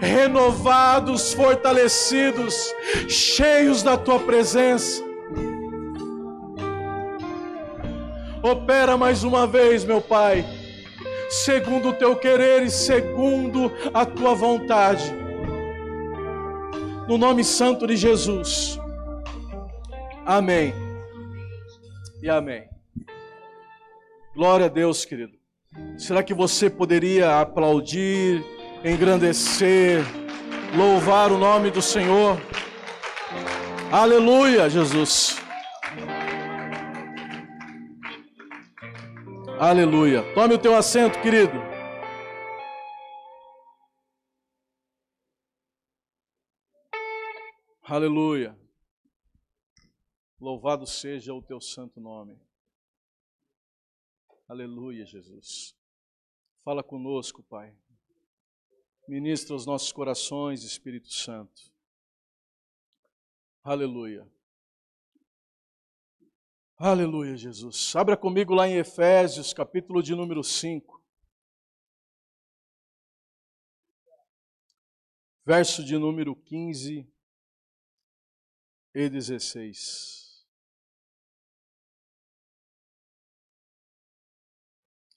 renovados, fortalecidos, cheios da tua presença. Opera mais uma vez, meu Pai, segundo o teu querer e segundo a tua vontade. No nome santo de Jesus. Amém. E amém. Glória a Deus, querido. Será que você poderia aplaudir, engrandecer, louvar o nome do Senhor? Aleluia, Jesus. Aleluia. Tome o teu assento, querido. Aleluia. Louvado seja o teu santo nome. Aleluia, Jesus. Fala conosco, Pai. Ministra os nossos corações, Espírito Santo. Aleluia. Aleluia, Jesus. Abra comigo lá em Efésios, capítulo de número 5. Verso de número 15 e 16.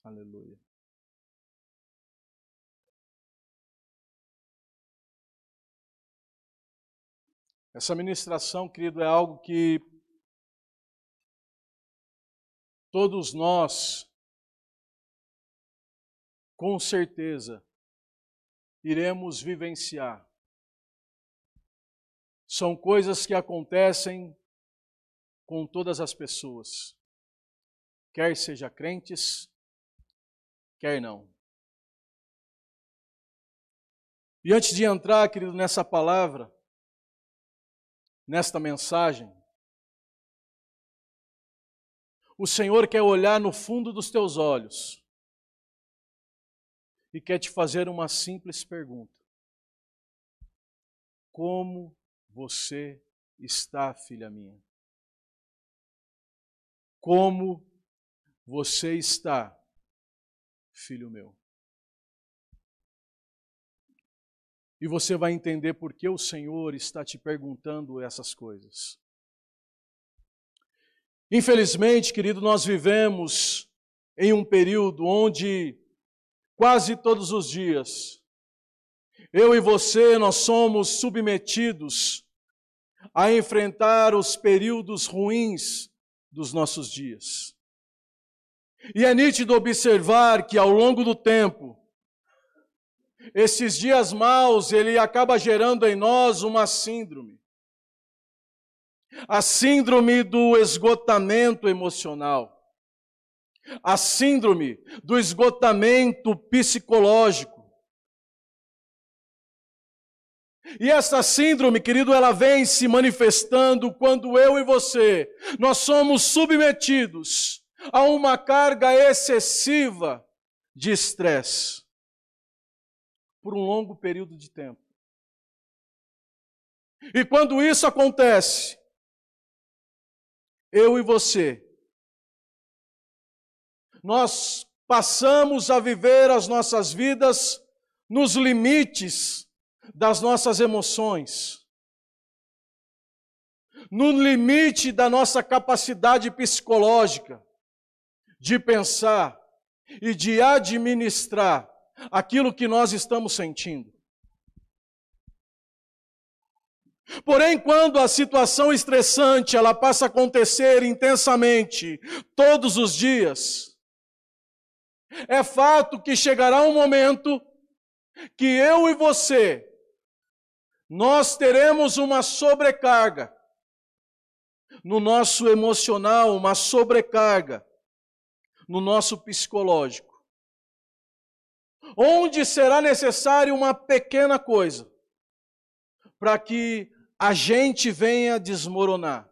Aleluia. Essa ministração, querido, é algo que todos nós, com certeza, iremos vivenciar. São coisas que acontecem com todas as pessoas, quer seja crentes, quer não. E antes de entrar, querido, nessa palavra, nesta mensagem, o Senhor quer olhar no fundo dos teus olhos e quer te fazer uma simples pergunta: Como você está, filha minha? Como você está, filho meu? E você vai entender por que o Senhor está te perguntando essas coisas. Infelizmente, querido, nós vivemos em um período onde quase todos os dias eu e você nós somos submetidos a enfrentar os períodos ruins dos nossos dias. E é nítido observar que ao longo do tempo esses dias maus ele acaba gerando em nós uma síndrome. A síndrome do esgotamento emocional, a síndrome do esgotamento psicológico. E essa síndrome, querido, ela vem se manifestando quando eu e você, nós somos submetidos a uma carga excessiva de estresse por um longo período de tempo. E quando isso acontece, eu e você, nós passamos a viver as nossas vidas nos limites das nossas emoções, no limite da nossa capacidade psicológica de pensar e de administrar aquilo que nós estamos sentindo. Porém, quando a situação estressante ela passa a acontecer intensamente todos os dias, é fato que chegará um momento que eu e você nós teremos uma sobrecarga no nosso emocional, uma sobrecarga no nosso psicológico. Onde será necessário uma pequena coisa para que a gente venha desmoronar,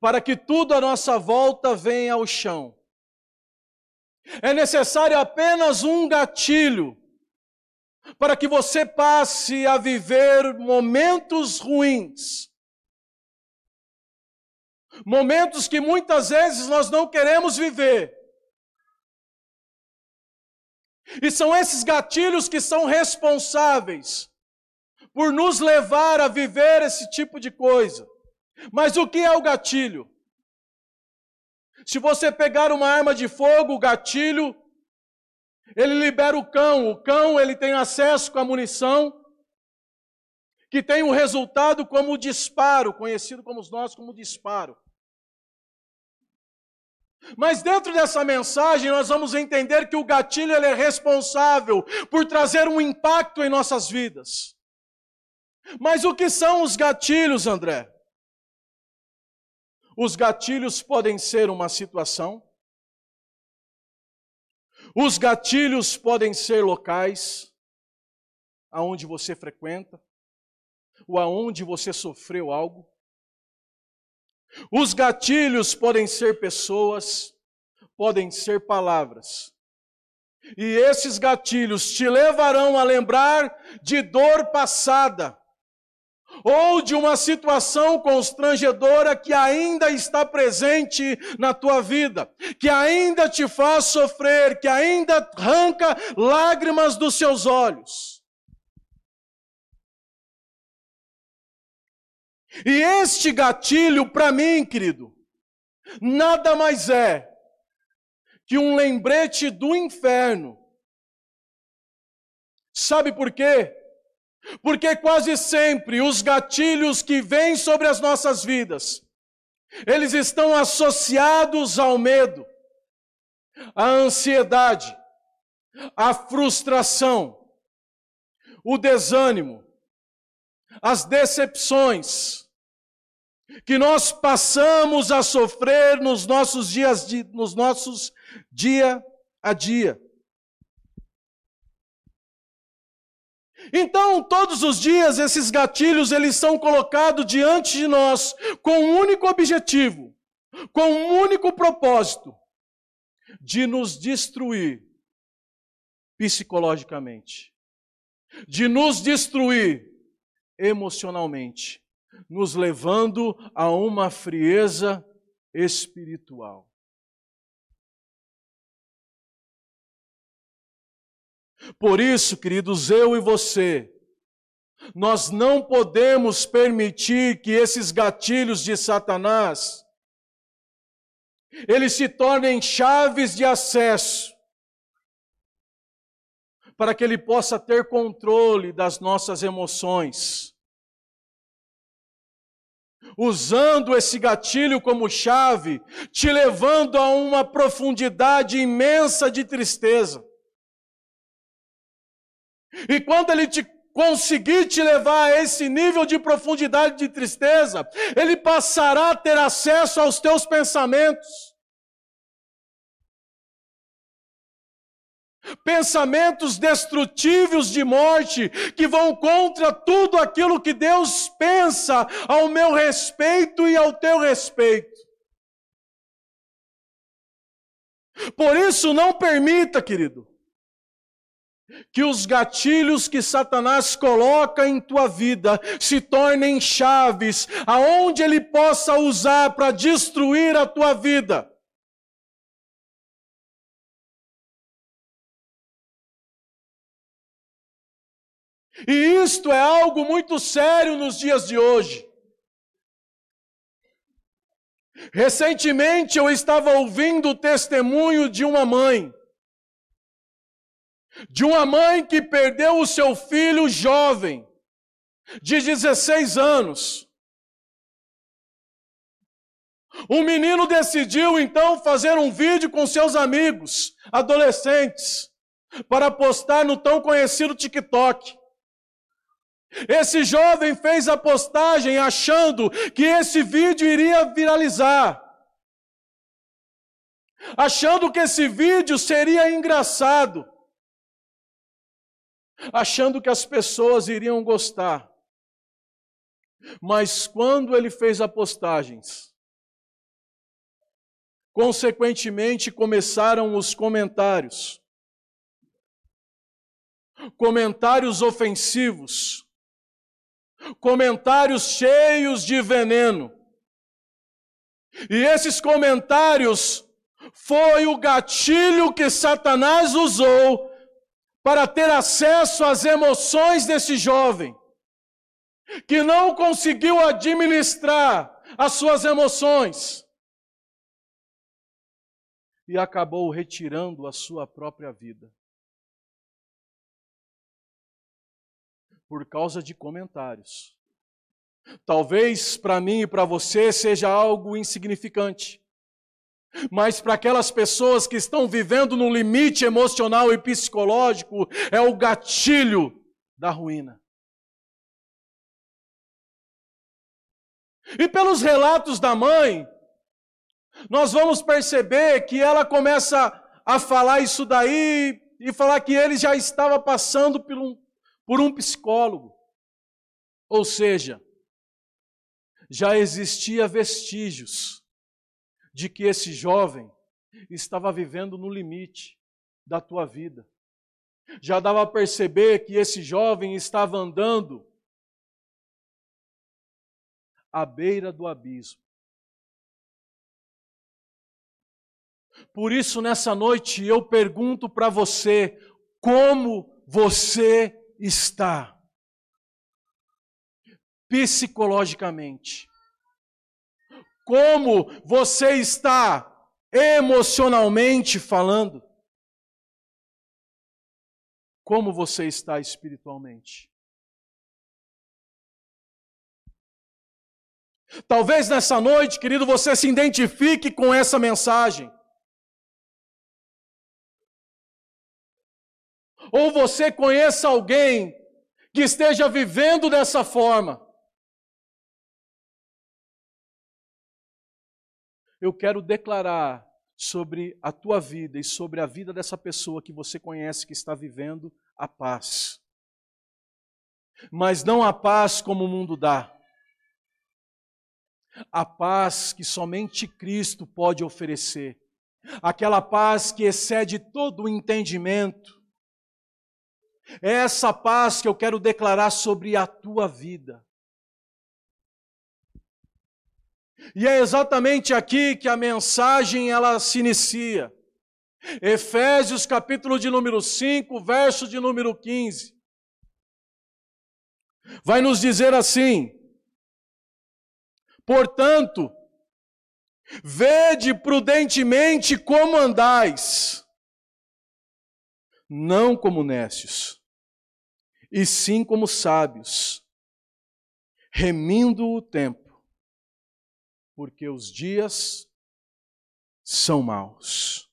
para que tudo à nossa volta venha ao chão. É necessário apenas um gatilho para que você passe a viver momentos ruins. Momentos que muitas vezes nós não queremos viver. E são esses gatilhos que são responsáveis por nos levar a viver esse tipo de coisa. Mas o que é o gatilho? Se você pegar uma arma de fogo, o gatilho, ele libera o cão. O cão, ele tem acesso com a munição, que tem um resultado como o disparo, conhecido como nós como disparo. Mas dentro dessa mensagem nós vamos entender que o gatilho é responsável por trazer um impacto em nossas vidas. Mas o que são os gatilhos, André? Os gatilhos podem ser uma situação. Os gatilhos podem ser locais aonde você frequenta ou aonde você sofreu algo. Os gatilhos podem ser pessoas, podem ser palavras. E esses gatilhos te levarão a lembrar de dor passada, ou de uma situação constrangedora que ainda está presente na tua vida, que ainda te faz sofrer, que ainda arranca lágrimas dos seus olhos. E este gatilho, para mim, querido, nada mais é que um lembrete do inferno. Sabe por quê? Porque quase sempre os gatilhos que vêm sobre as nossas vidas, eles estão associados ao medo, à ansiedade, à frustração, o desânimo, as decepções, que nós passamos a sofrer nos nossos dias, nos nossos dia a dia. Então, todos os dias esses gatilhos eles são colocados diante de nós com um único objetivo, com um único propósito de nos destruir psicologicamente, de nos destruir emocionalmente, nos levando a uma frieza espiritual. Por isso, queridos, eu e você, nós não podemos permitir que esses gatilhos de Satanás eles se tornem chaves de acesso para que ele possa ter controle das nossas emoções. Usando esse gatilho como chave, te levando a uma profundidade imensa de tristeza. E quando ele te conseguir te levar a esse nível de profundidade de tristeza, ele passará a ter acesso aos teus pensamentos. Pensamentos destrutivos de morte que vão contra tudo aquilo que Deus pensa ao meu respeito e ao teu respeito. Por isso, não permita, querido, que os gatilhos que Satanás coloca em tua vida se tornem chaves aonde ele possa usar para destruir a tua vida. E isto é algo muito sério nos dias de hoje. Recentemente eu estava ouvindo o testemunho de uma mãe. De uma mãe que perdeu o seu filho jovem, de 16 anos. O menino decidiu então fazer um vídeo com seus amigos, adolescentes, para postar no tão conhecido TikTok. Esse jovem fez a postagem achando que esse vídeo iria viralizar. Achando que esse vídeo seria engraçado. Achando que as pessoas iriam gostar. Mas quando ele fez a postagens, consequentemente começaram os comentários. Comentários ofensivos comentários cheios de veneno. E esses comentários foi o gatilho que Satanás usou para ter acesso às emoções desse jovem, que não conseguiu administrar as suas emoções e acabou retirando a sua própria vida. Por causa de comentários. Talvez para mim e para você seja algo insignificante. Mas para aquelas pessoas que estão vivendo no limite emocional e psicológico, é o gatilho da ruína. E pelos relatos da mãe, nós vamos perceber que ela começa a falar isso daí e falar que ele já estava passando por um, por um psicólogo. Ou seja, já existia vestígios de que esse jovem estava vivendo no limite da tua vida. Já dava a perceber que esse jovem estava andando à beira do abismo. Por isso, nessa noite, eu pergunto para você: como você está? Psicologicamente. Como você está emocionalmente falando? Como você está espiritualmente? Talvez nessa noite, querido, você se identifique com essa mensagem. Ou você conheça alguém que esteja vivendo dessa forma. eu quero declarar sobre a tua vida e sobre a vida dessa pessoa que você conhece que está vivendo a paz. Mas não a paz como o mundo dá. A paz que somente Cristo pode oferecer. Aquela paz que excede todo o entendimento. É essa paz que eu quero declarar sobre a tua vida. E é exatamente aqui que a mensagem ela se inicia. Efésios capítulo de número 5, verso de número 15. Vai nos dizer assim: Portanto, vede prudentemente como andais, não como necios, e sim como sábios, remindo o tempo porque os dias são maus.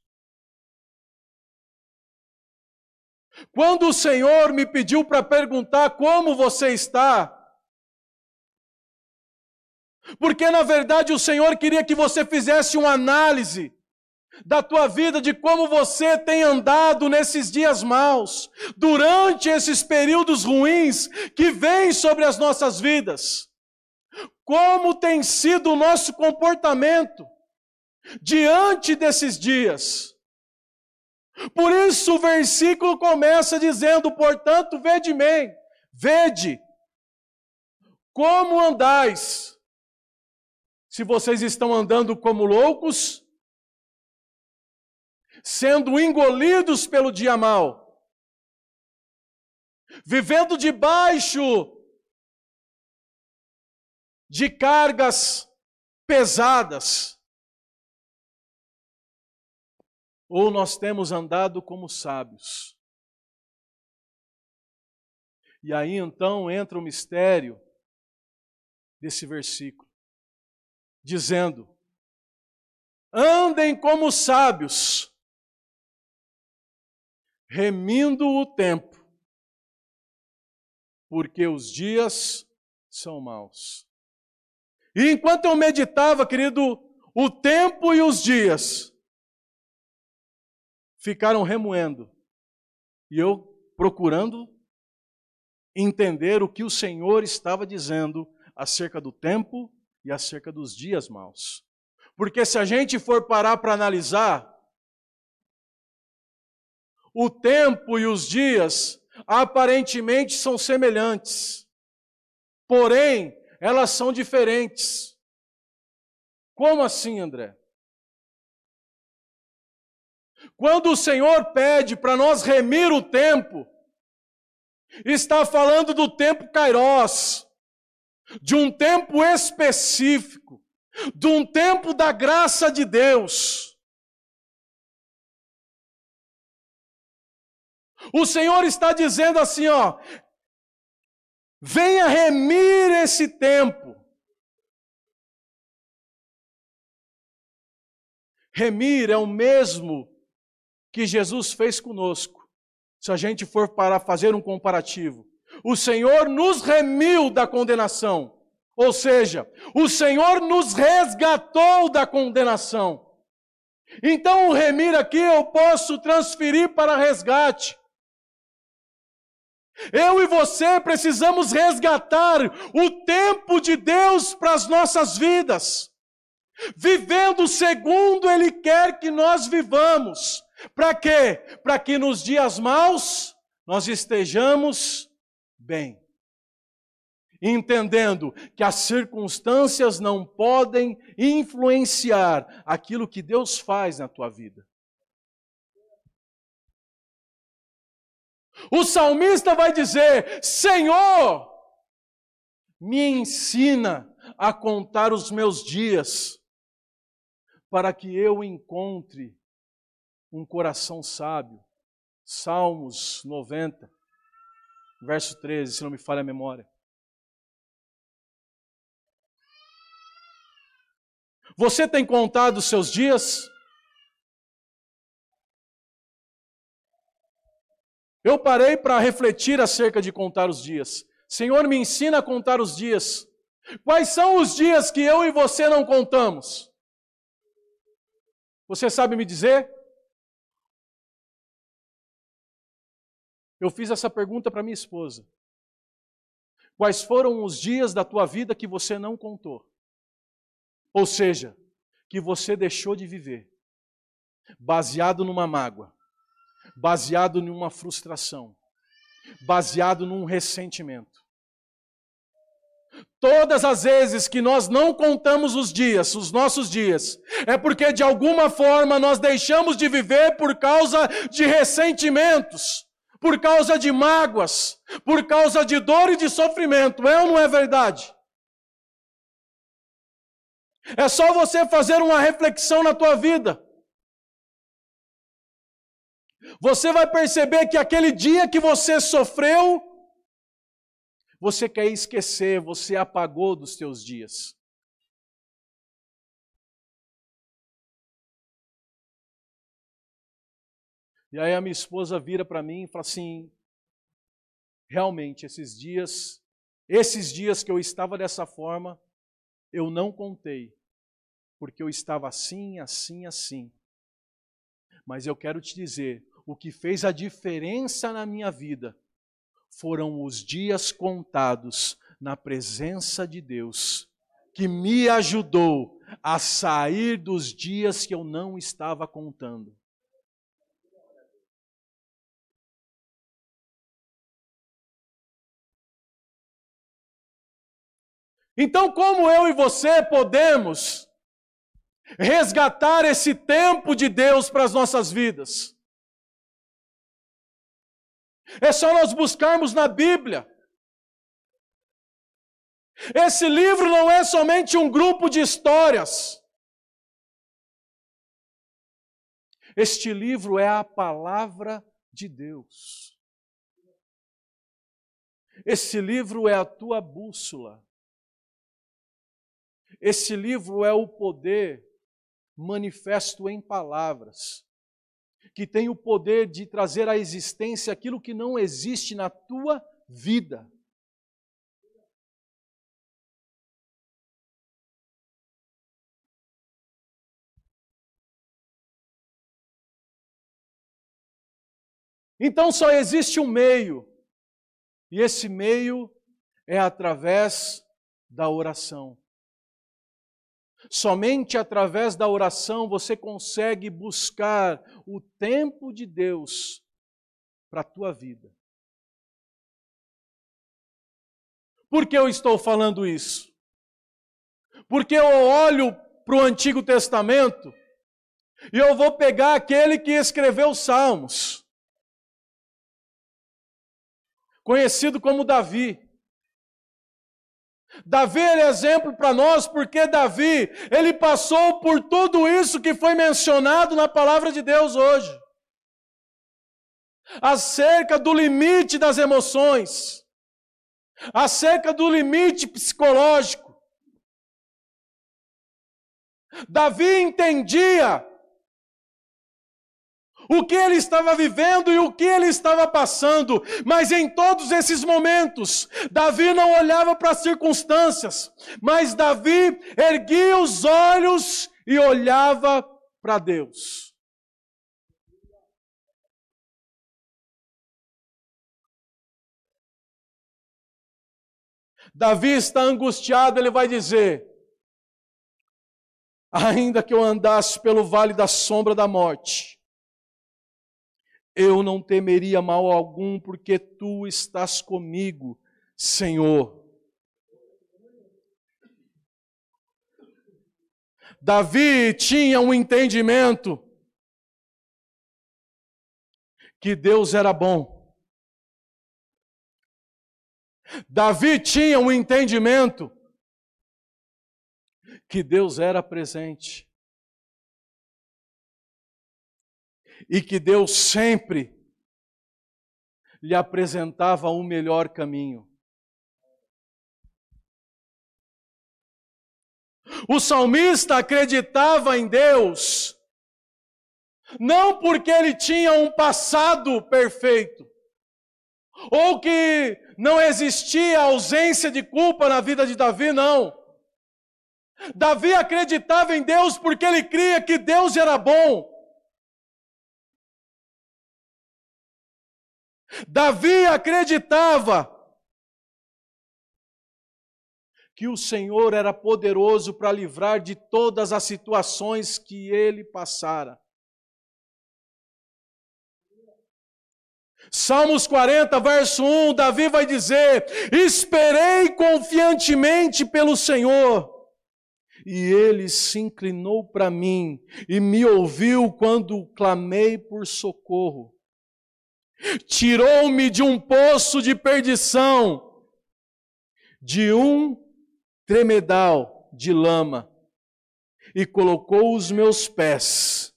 Quando o Senhor me pediu para perguntar como você está, porque na verdade o Senhor queria que você fizesse uma análise da tua vida, de como você tem andado nesses dias maus, durante esses períodos ruins que vêm sobre as nossas vidas. Como tem sido o nosso comportamento diante desses dias? Por isso o versículo começa dizendo: portanto, vede bem, vede como andais. Se vocês estão andando como loucos, sendo engolidos pelo dia mal, vivendo debaixo de cargas pesadas. Ou nós temos andado como sábios. E aí então entra o mistério desse versículo, dizendo: andem como sábios, remindo o tempo, porque os dias são maus. E enquanto eu meditava, querido, o tempo e os dias ficaram remoendo. E eu procurando entender o que o Senhor estava dizendo acerca do tempo e acerca dos dias maus. Porque se a gente for parar para analisar, o tempo e os dias aparentemente são semelhantes. Porém, elas são diferentes. Como assim, André? Quando o Senhor pede para nós remir o tempo, está falando do tempo Kairos, de um tempo específico, de um tempo da graça de Deus. O Senhor está dizendo assim, ó, venha remir esse tempo. Remir é o mesmo que Jesus fez conosco. Se a gente for para fazer um comparativo, o Senhor nos remiu da condenação. Ou seja, o Senhor nos resgatou da condenação. Então, o remir aqui eu posso transferir para resgate. Eu e você precisamos resgatar o tempo de Deus para as nossas vidas, vivendo segundo Ele quer que nós vivamos. Para quê? Para que nos dias maus nós estejamos bem. Entendendo que as circunstâncias não podem influenciar aquilo que Deus faz na tua vida. O salmista vai dizer: Senhor, me ensina a contar os meus dias, para que eu encontre um coração sábio. Salmos 90, verso 13, se não me falha a memória. Você tem contado os seus dias? Eu parei para refletir acerca de contar os dias. Senhor, me ensina a contar os dias. Quais são os dias que eu e você não contamos? Você sabe me dizer? Eu fiz essa pergunta para minha esposa. Quais foram os dias da tua vida que você não contou? Ou seja, que você deixou de viver, baseado numa mágoa, baseado numa frustração, baseado num ressentimento. Todas as vezes que nós não contamos os dias, os nossos dias, é porque de alguma forma nós deixamos de viver por causa de ressentimentos, por causa de mágoas, por causa de dor e de sofrimento. É ou não é verdade? É só você fazer uma reflexão na tua vida. Você vai perceber que aquele dia que você sofreu, você quer esquecer, você apagou dos teus dias. E aí a minha esposa vira para mim e fala assim: realmente, esses dias, esses dias que eu estava dessa forma, eu não contei, porque eu estava assim, assim, assim. Mas eu quero te dizer, o que fez a diferença na minha vida foram os dias contados na presença de Deus, que me ajudou a sair dos dias que eu não estava contando. Então, como eu e você podemos resgatar esse tempo de Deus para as nossas vidas? É só nós buscarmos na Bíblia. Esse livro não é somente um grupo de histórias. Este livro é a palavra de Deus. Esse livro é a tua bússola. Esse livro é o poder manifesto em palavras, que tem o poder de trazer à existência aquilo que não existe na tua vida. Então só existe um meio, e esse meio é através da oração. Somente através da oração você consegue buscar o tempo de Deus para a tua vida. Por que eu estou falando isso? Porque eu olho para o Antigo Testamento E eu vou pegar aquele que escreveu os Salmos, conhecido como Davi. Davi é exemplo para nós porque Davi, ele passou por tudo isso que foi mencionado na palavra de Deus hoje. Acerca do limite das emoções, acerca do limite psicológico. Davi entendia o que ele estava vivendo e o que ele estava passando, mas em todos esses momentos, Davi não olhava para as circunstâncias, mas Davi erguia os olhos e olhava para Deus. Davi está angustiado, ele vai dizer: Ainda que eu andasse pelo vale da sombra da morte, eu não temeria mal algum, porque tu estás comigo, Senhor. Davi tinha um entendimento que Deus era bom. Davi tinha um entendimento que Deus era presente. E que Deus sempre lhe apresentava um melhor caminho. O salmista acreditava em Deus, não porque ele tinha um passado perfeito, ou que não existia ausência de culpa na vida de Davi, não. Davi acreditava em Deus porque ele cria que Deus era bom. Davi acreditava que o Senhor era poderoso para livrar de todas as situações que ele passara. Salmos 40, verso 1, Davi vai dizer: Esperei confiantemente pelo Senhor, e ele se inclinou para mim e me ouviu quando clamei por socorro tirou-me de um poço de perdição, de um tremedal de lama, e colocou os meus pés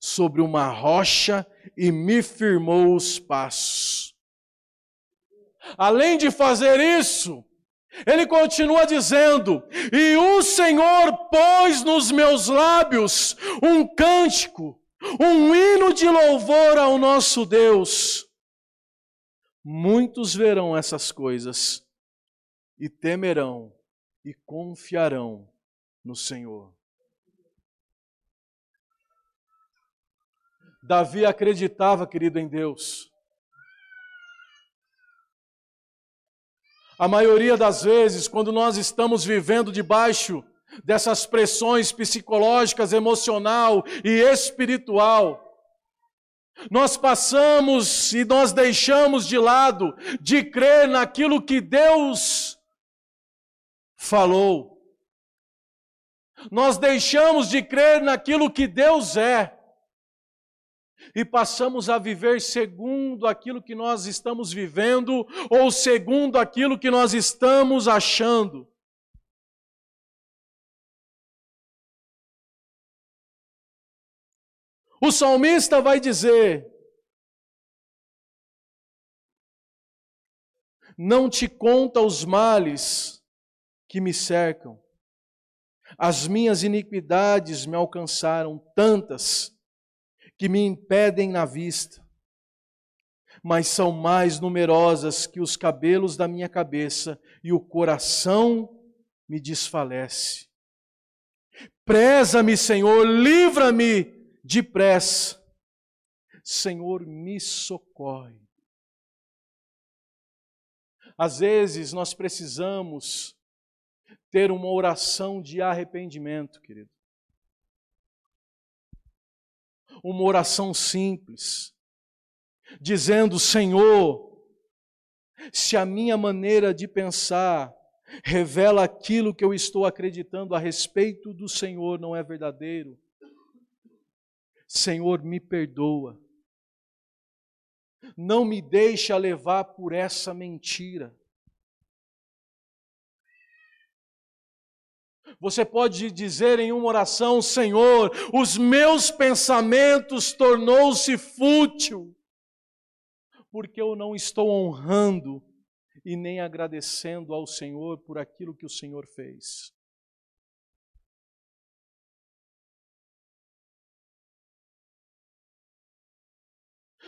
sobre uma rocha e me firmou os passos. Além de fazer isso, ele continua dizendo: E o Senhor pôs nos meus lábios um cântico um hino de louvor ao nosso Deus. Muitos verão essas coisas e temerão e confiarão no Senhor. Davi acreditava, querido, em Deus. A maioria das vezes, quando nós estamos vivendo debaixo dessas pressões psicológicas, emocional e espiritual. Nós passamos e nós deixamos de lado de crer naquilo que Deus falou. Nós deixamos de crer naquilo que Deus é. E passamos a viver segundo aquilo que nós estamos vivendo ou segundo aquilo que nós estamos achando. O salmista vai dizer: Não te conta os males que me cercam, as minhas iniquidades me alcançaram tantas que me impedem na vista, mas são mais numerosas que os cabelos da minha cabeça e o coração me desfalece. Preza-me, Senhor, livra-me depressa. Senhor, me socorre. Às vezes nós precisamos ter uma oração de arrependimento, querido. Uma oração simples, dizendo: Senhor, se a minha maneira de pensar revela aquilo que eu estou acreditando a respeito do Senhor não é verdadeiro, Senhor, me perdoa. Não me deixa levar por essa mentira. Você pode dizer em uma oração: Senhor, os meus pensamentos tornou-se fútil, porque eu não estou honrando e nem agradecendo ao Senhor por aquilo que o Senhor fez.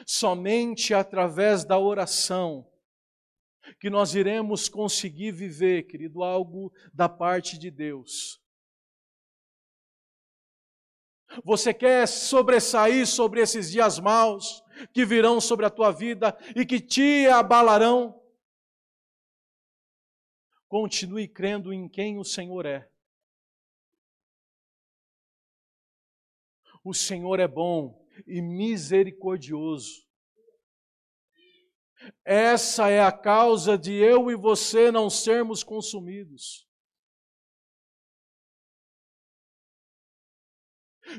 Somente através da oração que nós iremos conseguir viver, querido, algo da parte de Deus. Você quer sobressair sobre esses dias maus que virão sobre a tua vida e que te abalarão? Continue crendo em quem o Senhor é. O Senhor é bom e misericordioso. Essa é a causa de eu e você não sermos consumidos.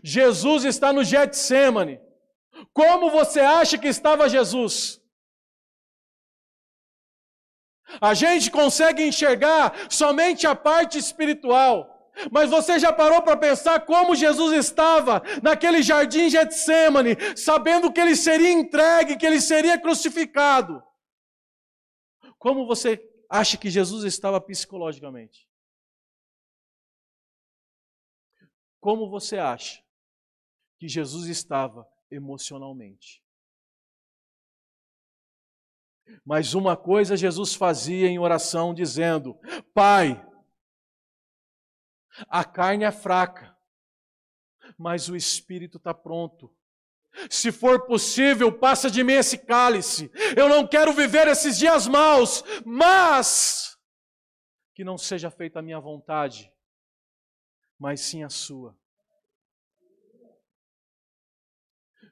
Jesus está no Getsemane. Como você acha que estava Jesus? A gente consegue enxergar somente a parte espiritual. Mas você já parou para pensar como Jesus estava naquele jardim Getsemane, sabendo que ele seria entregue, que ele seria crucificado? Como você acha que Jesus estava psicologicamente? Como você acha que Jesus estava emocionalmente? Mas uma coisa Jesus fazia em oração, dizendo: Pai, a carne é fraca, mas o espírito está pronto. Se for possível, passa de mim esse cálice. Eu não quero viver esses dias maus, mas que não seja feita a minha vontade, mas sim a sua.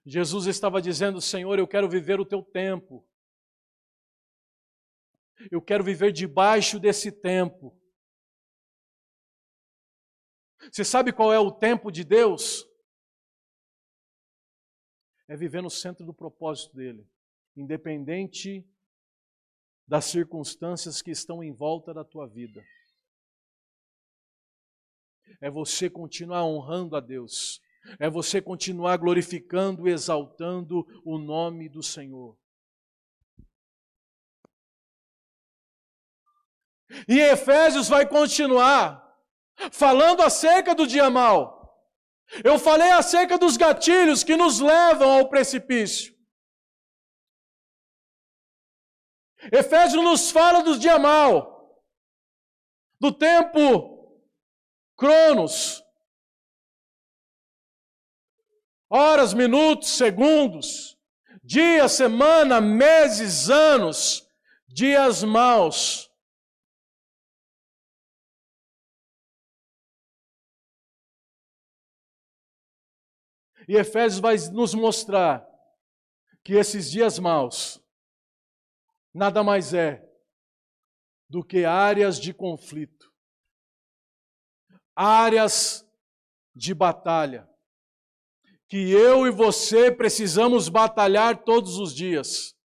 Jesus estava dizendo: Senhor, eu quero viver o teu tempo. Eu quero viver debaixo desse tempo. Você sabe qual é o tempo de Deus? É viver no centro do propósito dele, independente das circunstâncias que estão em volta da tua vida. É você continuar honrando a Deus, é você continuar glorificando exaltando o nome do Senhor. E Efésios vai continuar falando acerca do dia mal. Eu falei acerca dos gatilhos que nos levam ao precipício. Efésios nos fala do dia mal, do tempo cronos, horas, minutos, segundos, dias, semana, meses, anos, dias maus. E Efésios vai nos mostrar que esses dias maus nada mais é do que áreas de conflito, áreas de batalha, que eu e você precisamos batalhar todos os dias.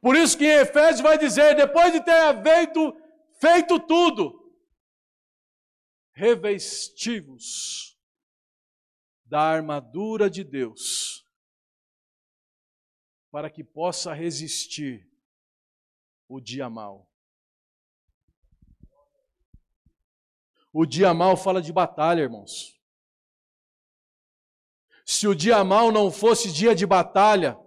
Por isso que em Efésios vai dizer, depois de ter feito, feito tudo, revestivos da armadura de Deus, para que possa resistir o dia mal. O dia mal fala de batalha, irmãos. Se o dia mal não fosse dia de batalha,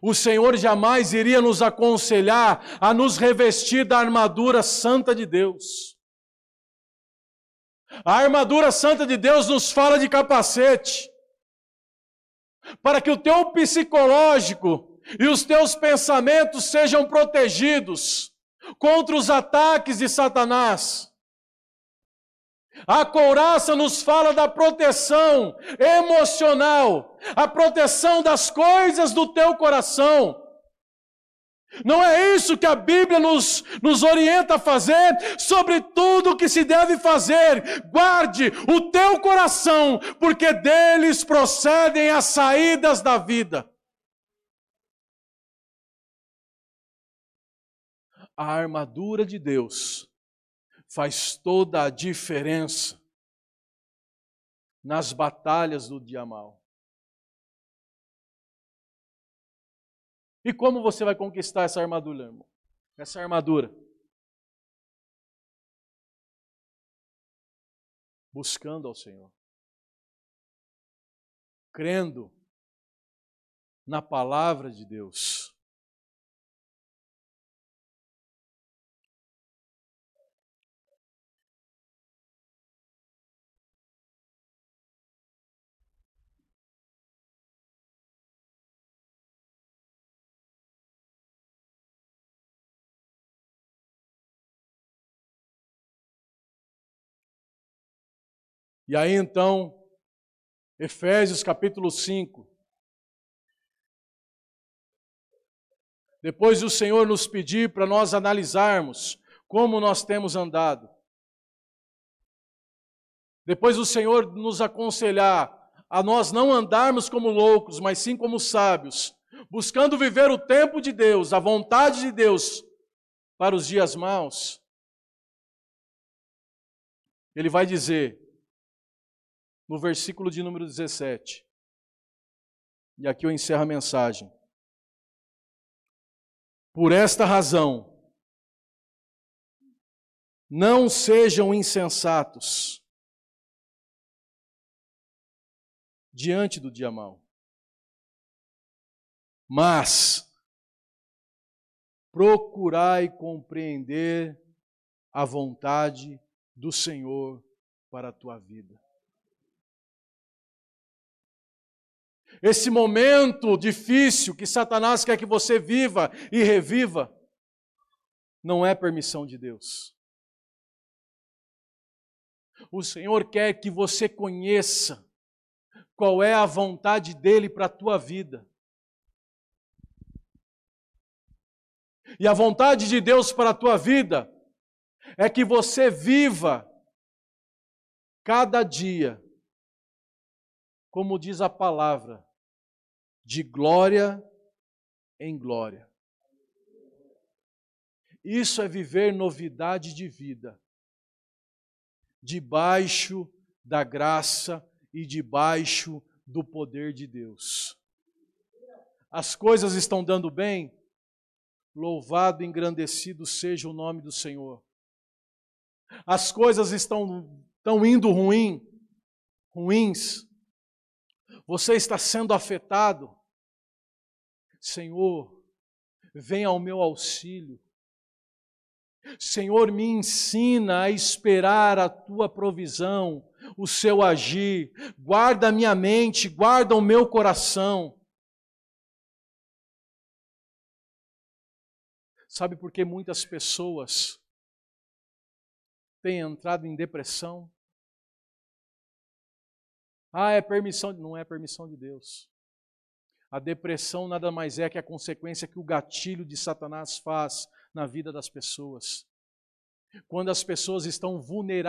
o Senhor jamais iria nos aconselhar a nos revestir da armadura santa de Deus. A armadura santa de Deus nos fala de capacete, para que o teu psicológico e os teus pensamentos sejam protegidos contra os ataques de Satanás. A couraça nos fala da proteção emocional, a proteção das coisas do teu coração. Não é isso que a Bíblia nos, nos orienta a fazer? Sobre tudo o que se deve fazer, guarde o teu coração, porque deles procedem as saídas da vida. A armadura de Deus faz toda a diferença nas batalhas do dia mal. E como você vai conquistar essa armadura, irmão? Essa armadura? Buscando ao Senhor. Crendo na palavra de Deus. E aí então, Efésios capítulo 5. Depois o Senhor nos pedir para nós analisarmos como nós temos andado. Depois o Senhor nos aconselhar a nós não andarmos como loucos, mas sim como sábios, buscando viver o tempo de Deus, a vontade de Deus para os dias maus. Ele vai dizer: no versículo de número 17. E aqui eu encerro a mensagem. Por esta razão, não sejam insensatos diante do dia mau, mas procurai compreender a vontade do Senhor para a tua vida. Esse momento difícil que Satanás quer que você viva e reviva, não é permissão de Deus. O Senhor quer que você conheça qual é a vontade dele para a tua vida. E a vontade de Deus para a tua vida é que você viva cada dia como diz a palavra, de glória em glória. Isso é viver novidade de vida, debaixo da graça e debaixo do poder de Deus. As coisas estão dando bem? Louvado e engrandecido seja o nome do Senhor. As coisas estão, estão indo ruim, ruins, você está sendo afetado. Senhor, vem ao meu auxílio. Senhor, me ensina a esperar a tua provisão, o seu agir. Guarda a minha mente, guarda o meu coração. Sabe por que muitas pessoas têm entrado em depressão? Ah, é permissão. Não é permissão de Deus. A depressão nada mais é que a consequência que o gatilho de Satanás faz na vida das pessoas. Quando as pessoas estão vulneráveis,